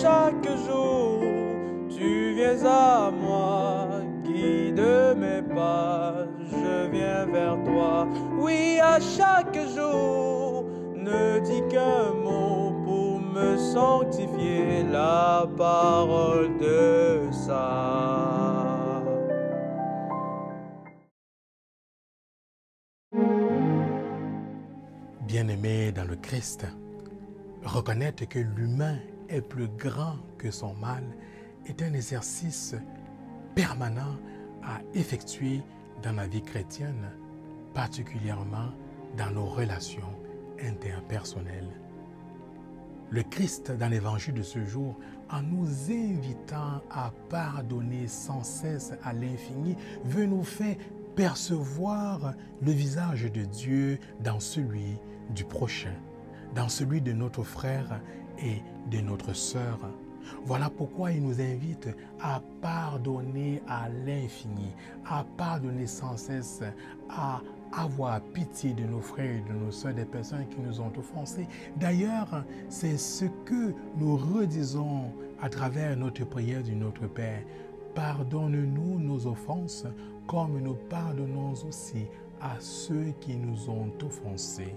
chaque jour, tu viens à moi, guide mes pas, je viens vers toi. Oui, à chaque jour, ne dis qu'un mot pour me sanctifier la parole de ça. Bien-aimé dans le Christ, reconnaître que l'humain est plus grand que son mal est un exercice permanent à effectuer dans la vie chrétienne, particulièrement dans nos relations interpersonnelles. Le Christ, dans l'évangile de ce jour, en nous invitant à pardonner sans cesse à l'infini, veut nous faire percevoir le visage de Dieu dans celui du prochain, dans celui de notre frère de notre sœur. Voilà pourquoi il nous invite à pardonner à l'infini, à pardonner sans cesse, à avoir pitié de nos frères et de nos sœurs, des personnes qui nous ont offensés. D'ailleurs, c'est ce que nous redisons à travers notre prière du Notre Père. Pardonne-nous nos offenses comme nous pardonnons aussi à ceux qui nous ont offensés.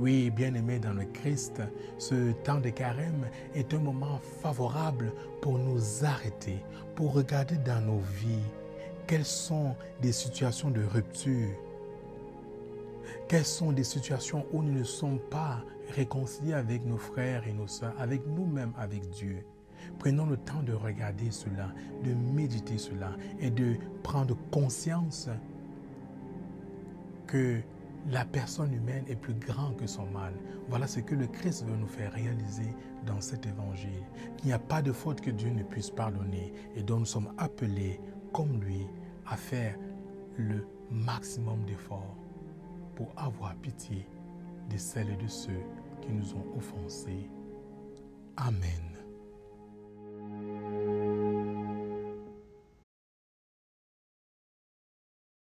Oui, bien-aimés dans le Christ, ce temps de carême est un moment favorable pour nous arrêter, pour regarder dans nos vies quelles sont des situations de rupture, quelles sont des situations où nous ne sommes pas réconciliés avec nos frères et nos soeurs, avec nous-mêmes, avec Dieu. Prenons le temps de regarder cela, de méditer cela et de prendre conscience que la personne humaine est plus grande que son mal. Voilà ce que le Christ veut nous faire réaliser dans cet évangile. Qu'il n'y a pas de faute que Dieu ne puisse pardonner et dont nous sommes appelés, comme lui, à faire le maximum d'efforts pour avoir pitié de celles et de ceux qui nous ont offensés. Amen.